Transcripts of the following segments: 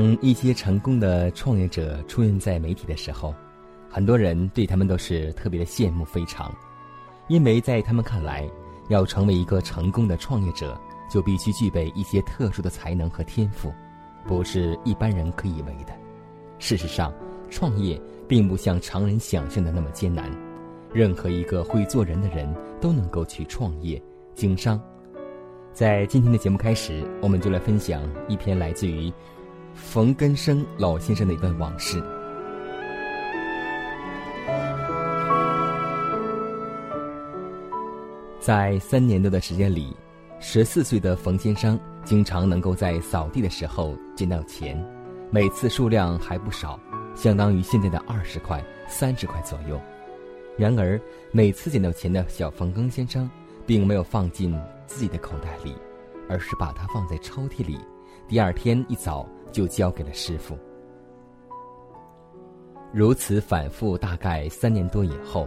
当一些成功的创业者出现在媒体的时候，很多人对他们都是特别的羡慕非常，因为在他们看来，要成为一个成功的创业者，就必须具备一些特殊的才能和天赋，不是一般人可以为的。事实上，创业并不像常人想象的那么艰难，任何一个会做人的人都能够去创业经商。在今天的节目开始，我们就来分享一篇来自于。冯根生老先生的一段往事。在三年多的时间里，十四岁的冯先生经常能够在扫地的时候捡到钱，每次数量还不少，相当于现在的二十块、三十块左右。然而，每次捡到钱的小冯根先生，并没有放进自己的口袋里，而是把它放在抽屉里。第二天一早。就交给了师傅。如此反复，大概三年多以后，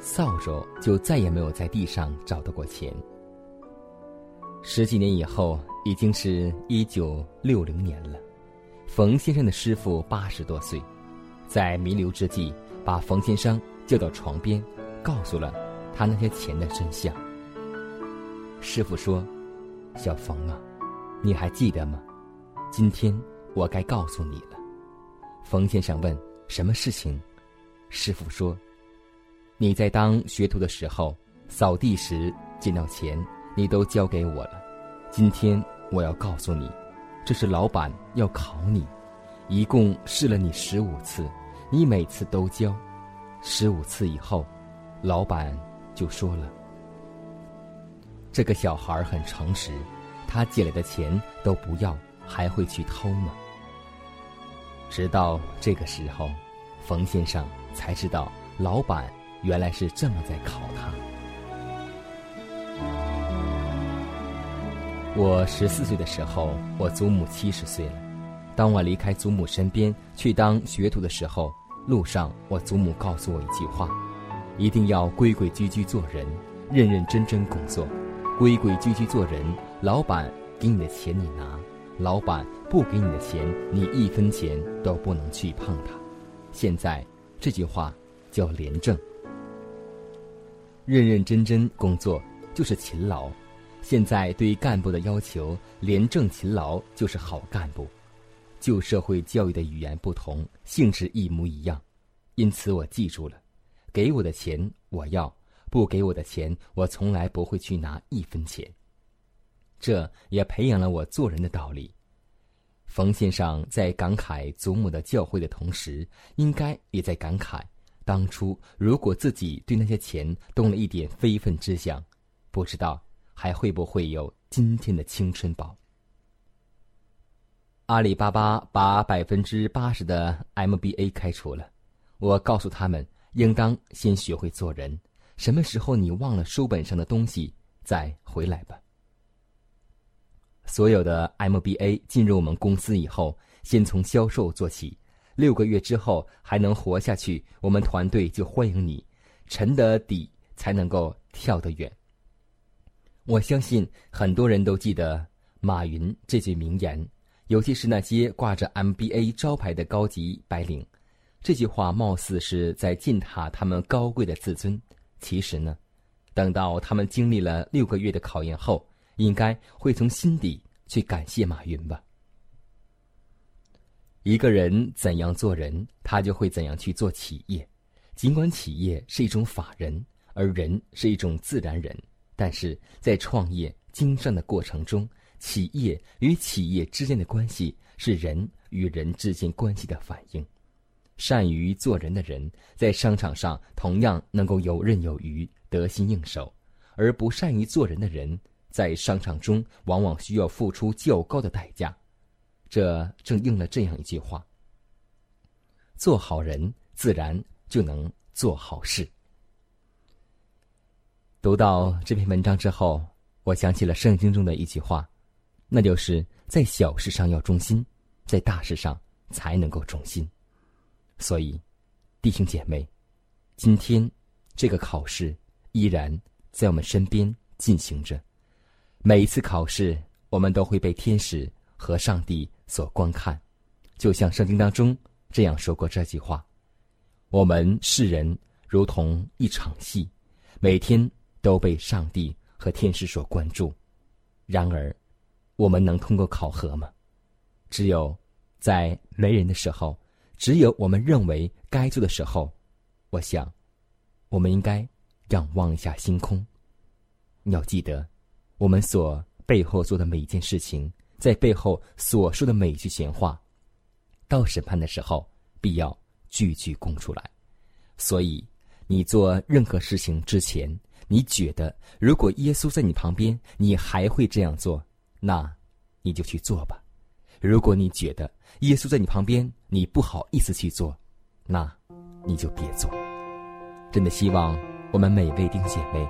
扫帚就再也没有在地上找到过钱。十几年以后，已经是一九六零年了。冯先生的师傅八十多岁，在弥留之际，把冯先生叫到床边，告诉了他那些钱的真相。师傅说：“小冯啊，你还记得吗？”今天我该告诉你了，冯先生问：“什么事情？”师傅说：“你在当学徒的时候，扫地时捡到钱，你都交给我了。今天我要告诉你，这是老板要考你，一共试了你十五次，你每次都交。十五次以后，老板就说了：这个小孩很诚实，他借来的钱都不要。”还会去偷吗？直到这个时候，冯先生才知道，老板原来是这么在考他。我十四岁的时候，我祖母七十岁了。当我离开祖母身边去当学徒的时候，路上我祖母告诉我一句话：一定要规规矩矩做人，认认真真工作。规规矩矩做人，老板给你的钱你拿。老板不给你的钱，你一分钱都不能去碰它。现在这句话叫廉政，认认真真工作就是勤劳。现在对干部的要求，廉政勤劳就是好干部。旧社会教育的语言不同，性质一模一样，因此我记住了：给我的钱我要，不给我的钱我从来不会去拿一分钱。这也培养了我做人的道理。冯先生在感慨祖母的教诲的同时，应该也在感慨：当初如果自己对那些钱动了一点非分之想，不知道还会不会有今天的青春宝。阿里巴巴把百分之八十的 MBA 开除了，我告诉他们，应当先学会做人。什么时候你忘了书本上的东西，再回来吧。所有的 MBA 进入我们公司以后，先从销售做起，六个月之后还能活下去，我们团队就欢迎你。沉得底才能够跳得远。我相信很多人都记得马云这句名言，尤其是那些挂着 MBA 招牌的高级白领。这句话貌似是在践踏他们高贵的自尊，其实呢，等到他们经历了六个月的考验后，应该会从心底去感谢马云吧。一个人怎样做人，他就会怎样去做企业。尽管企业是一种法人，而人是一种自然人，但是在创业经商的过程中，企业与企业之间的关系是人与人之间关系的反应。善于做人的人，在商场上同样能够游刃有余、得心应手；而不善于做人的人，在商场中往往需要付出较高的代价。这正应了这样一句话：“做好人，自然就能做好事。”读到这篇文章之后，我想起了圣经中的一句话，那就是在小事上要忠心，在大事上才能够忠心。所以，弟兄姐妹，今天这个考试依然在我们身边进行着。每一次考试，我们都会被天使和上帝所观看，就像圣经当中这样说过这句话：“我们世人如同一场戏，每天都被上帝和天使所关注。然而，我们能通过考核吗？只有在没人的时候。”只有我们认为该做的时候，我想，我们应该仰望一下星空。你要记得，我们所背后做的每一件事情，在背后所说的每一句闲话，到审判的时候，必要句句供出来。所以，你做任何事情之前，你觉得如果耶稣在你旁边，你还会这样做，那你就去做吧。如果你觉得耶稣在你旁边，你不好意思去做，那你就别做。真的希望我们每位弟兄姐妹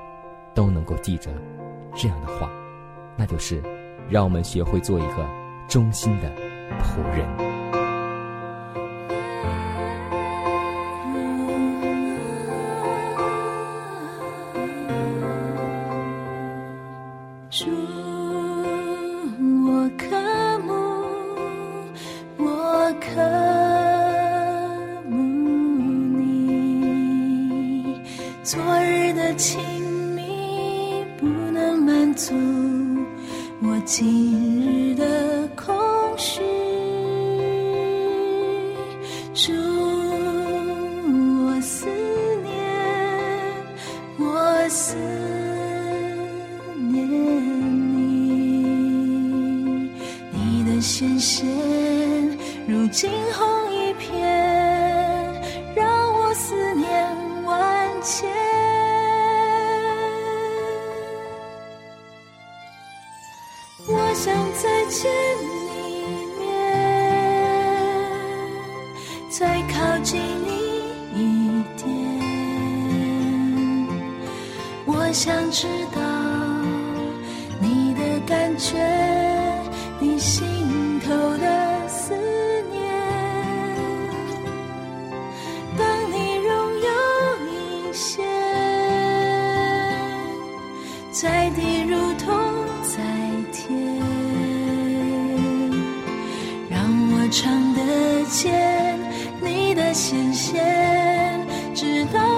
都能够记着这样的话，那就是让我们学会做一个忠心的仆人。思念你，你的纤纤如惊鸿。知道你的感觉，你心头的思念。当你拥有一些，在地如同在天，让我尝得见你的鲜血。情。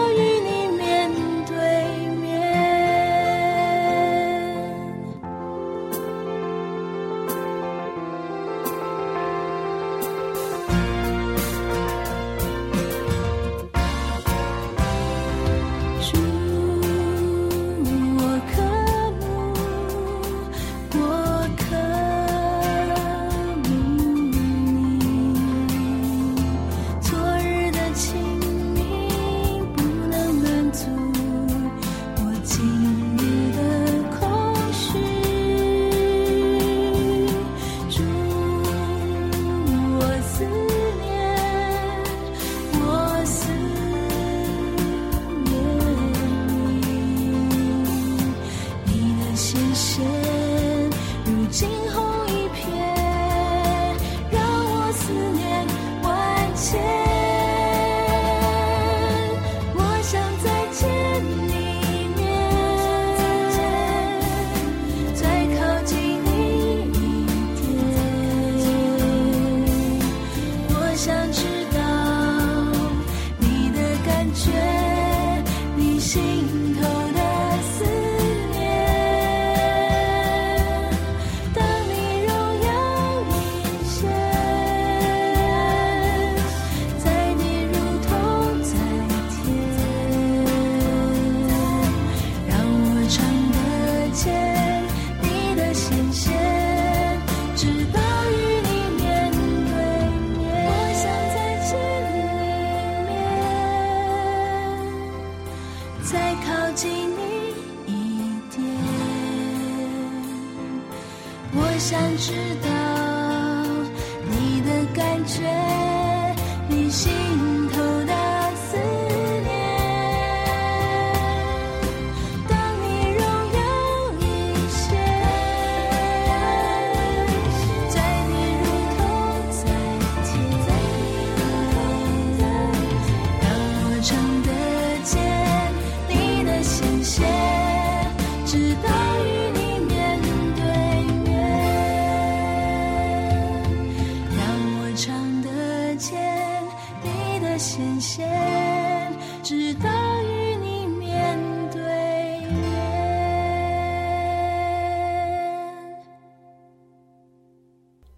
我想知道。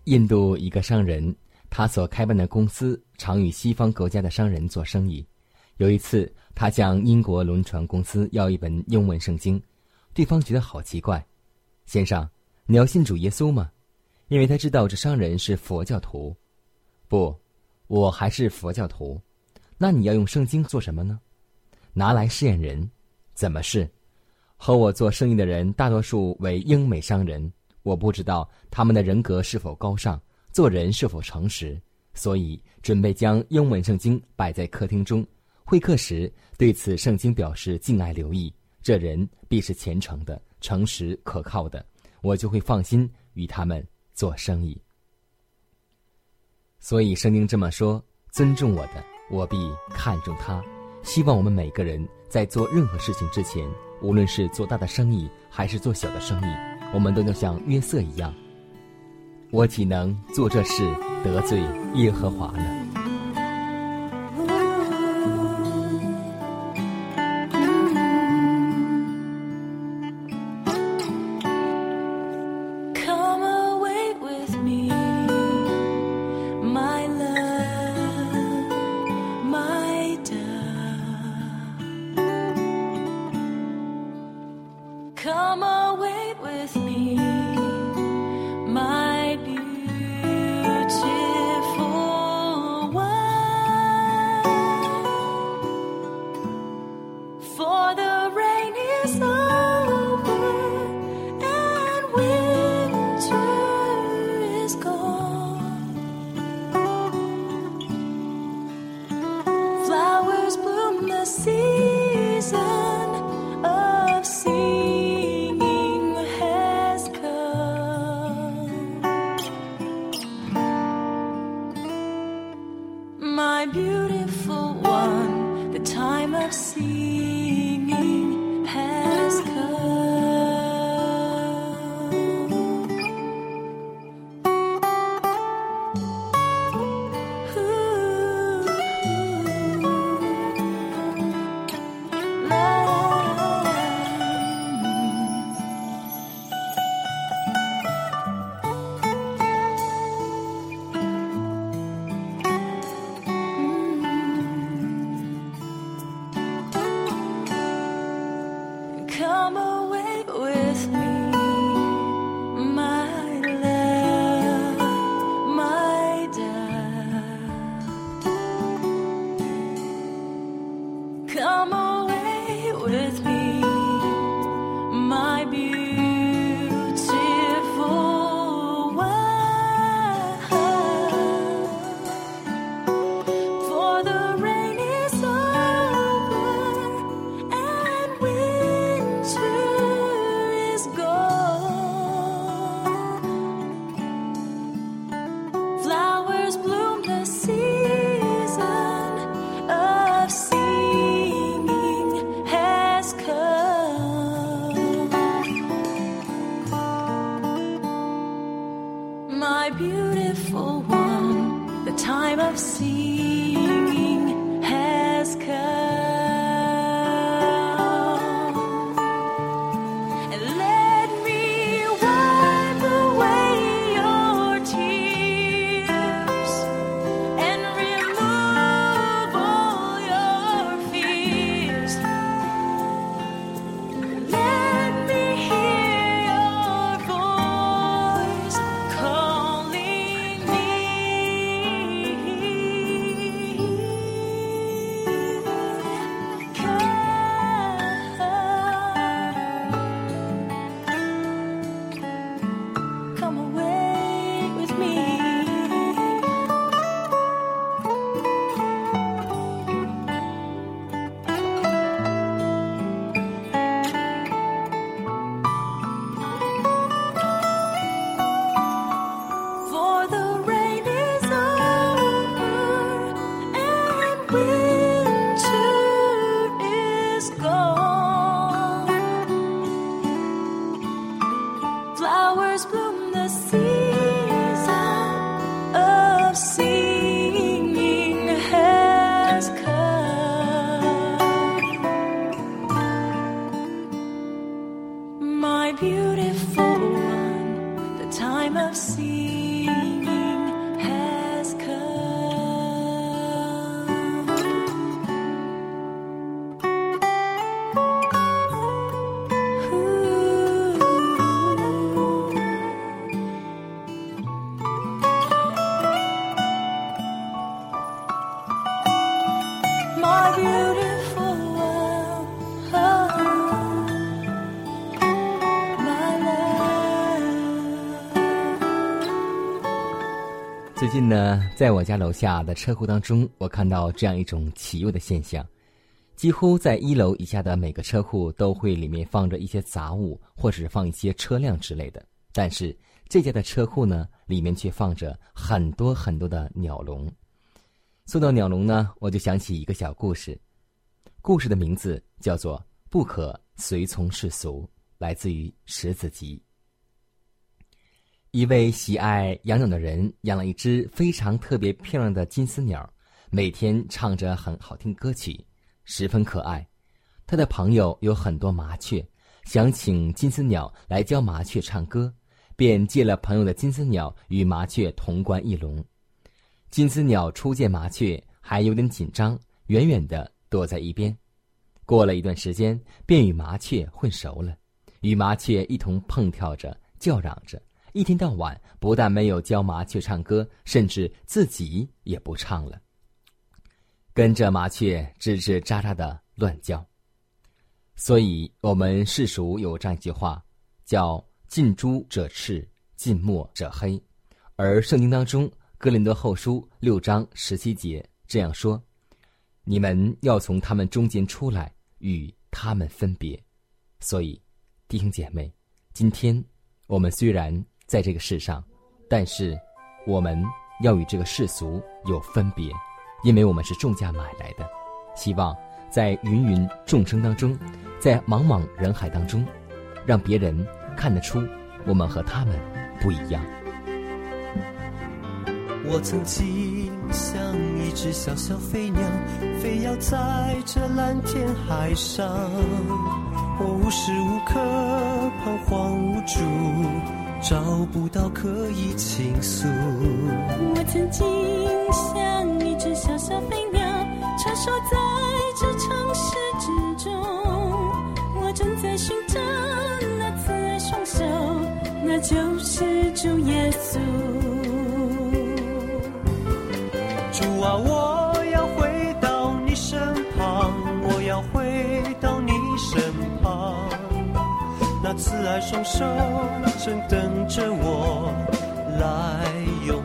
印度一个商人，他所开办的公司常与西方国家的商人做生意。有一次，他向英国轮船公司要一本英文圣经，对方觉得好奇怪：“先生，你要信主耶稣吗？”因为他知道这商人是佛教徒。不，我还是佛教徒。那你要用圣经做什么呢？拿来试验人。怎么试？和我做生意的人大多数为英美商人。我不知道他们的人格是否高尚，做人是否诚实，所以准备将英文圣经摆在客厅中。会客时对此圣经表示敬爱留意，这人必是虔诚的、诚实可靠的，我就会放心与他们做生意。所以圣经这么说：尊重我的，我必看重他。希望我们每个人在做任何事情之前，无论是做大的生意还是做小的生意。我们都能像约瑟一样，我岂能做这事得罪耶和华呢？my beautiful one the time I've seen. 近呢，在我家楼下的车库当中，我看到这样一种奇异的现象：几乎在一楼以下的每个车库都会里面放着一些杂物，或者是放一些车辆之类的。但是这家的车库呢，里面却放着很多很多的鸟笼。说到鸟笼呢，我就想起一个小故事，故事的名字叫做《不可随从世俗》，来自于《石子集》。一位喜爱养鸟的人养了一只非常特别漂亮的金丝鸟，每天唱着很好听歌曲，十分可爱。他的朋友有很多麻雀，想请金丝鸟来教麻雀唱歌，便借了朋友的金丝鸟与麻雀同关一笼。金丝鸟初见麻雀还有点紧张，远远的躲在一边。过了一段时间，便与麻雀混熟了，与麻雀一同蹦跳着，叫嚷着。一天到晚，不但没有教麻雀唱歌，甚至自己也不唱了，跟着麻雀吱吱喳喳的乱叫。所以，我们世俗有这样一句话，叫“近朱者赤，近墨者黑”，而圣经当中《哥林多后书》六章十七节这样说：“你们要从他们中间出来，与他们分别。”所以，弟兄姐妹，今天我们虽然在这个世上，但是我们要与这个世俗有分别，因为我们是重价买来的。希望在芸芸众生当中，在茫茫人海当中，让别人看得出我们和他们不一样。我曾经像一只小小飞鸟，飞摇在这蓝天海上。我无时无刻彷徨无助，找不到可以倾诉。我曾经像一只小小飞鸟，穿梭在这城市之中。我正在寻找那慈爱双手，那就是主耶稣。主啊，我那慈爱双手正等着我来拥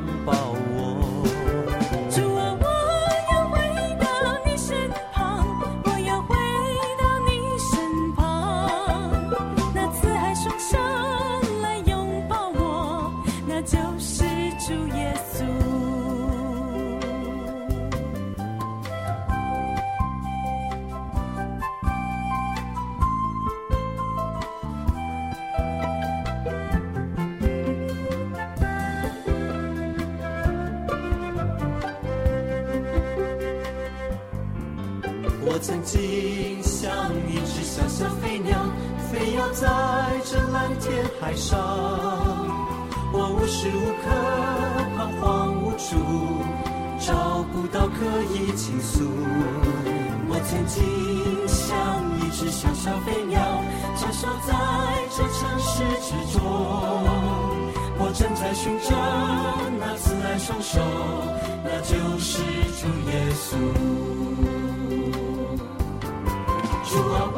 上。我无时无刻彷徨无助，找不到可以倾诉。我曾经像一只小小飞鸟，穿梭在这城市之中。我正在寻找那慈爱双手，那就是主耶稣。主啊，我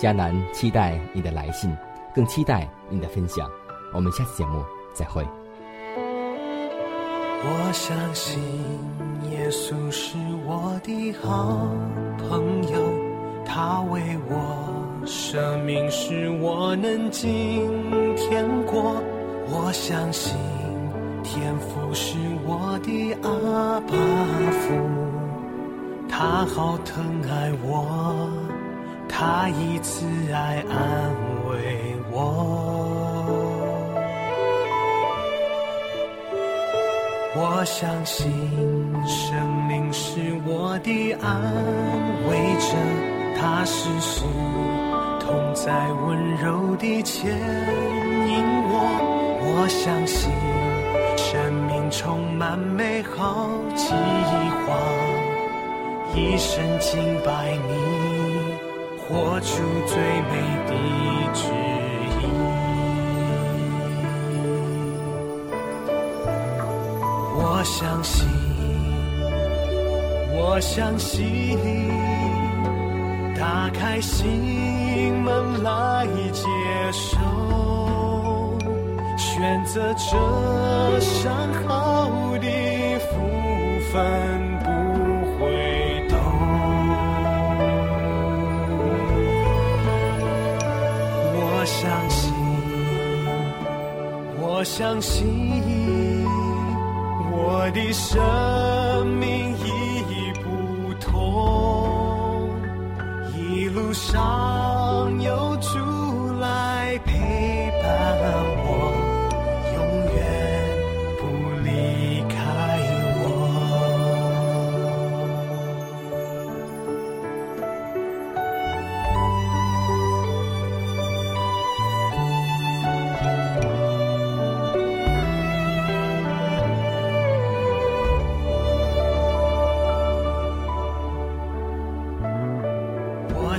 迦南期待你的来信，更期待你的分享。我们下次节目再会。我相信耶稣是我的好朋友，他为我舍命，使我能今天过。我相信天父是我的阿爸父，他好疼爱我，他以慈爱安慰我。我相信生命是我的安慰者，他时时同在温柔地牵引我。我相信生命充满美好计划，一生敬拜你，活出最美的旨意。我相信，我相信，打开心门来接受，选择这上好的福分我相信。我的生命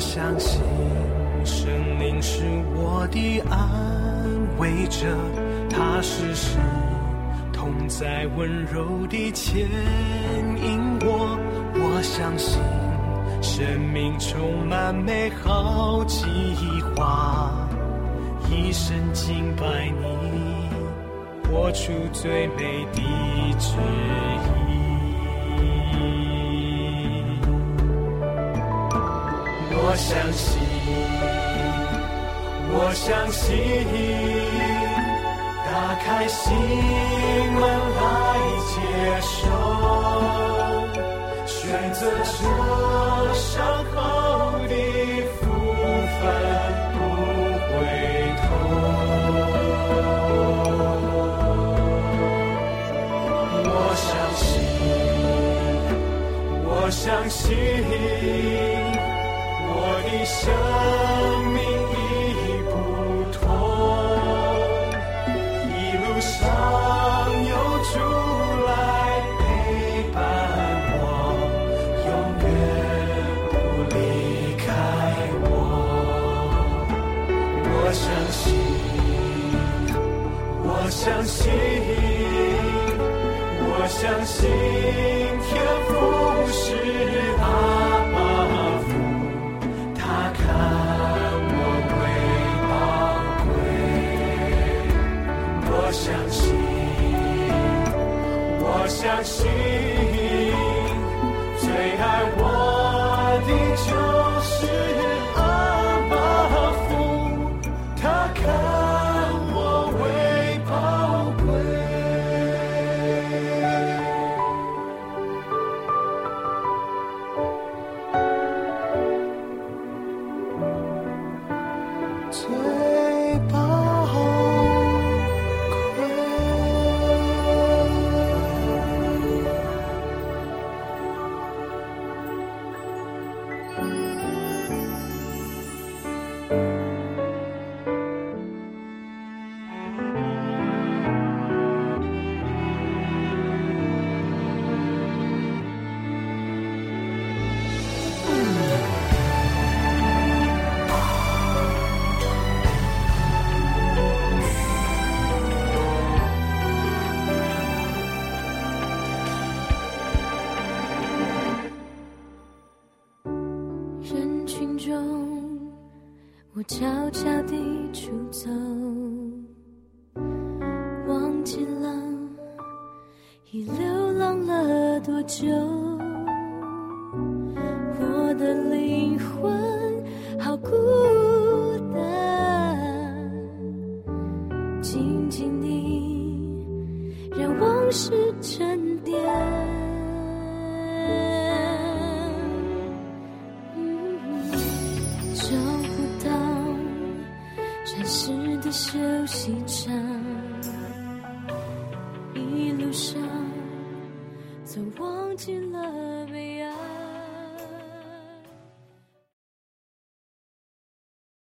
我相信神灵是我的安慰者，他时时同在温柔地牵引我。我相信生命充满美好计划，一生敬拜你，活出最美的旨意。我相信，我相信，打开心门来接受，选择这伤口的福分不回头。我相信，我相信。生命已不同，一路上有主来陪伴我，永远不离开我。我相信，我相信，我相信天父是心。最爱我我悄悄地出走，忘记了已流浪了多久。我的灵魂好孤休息场，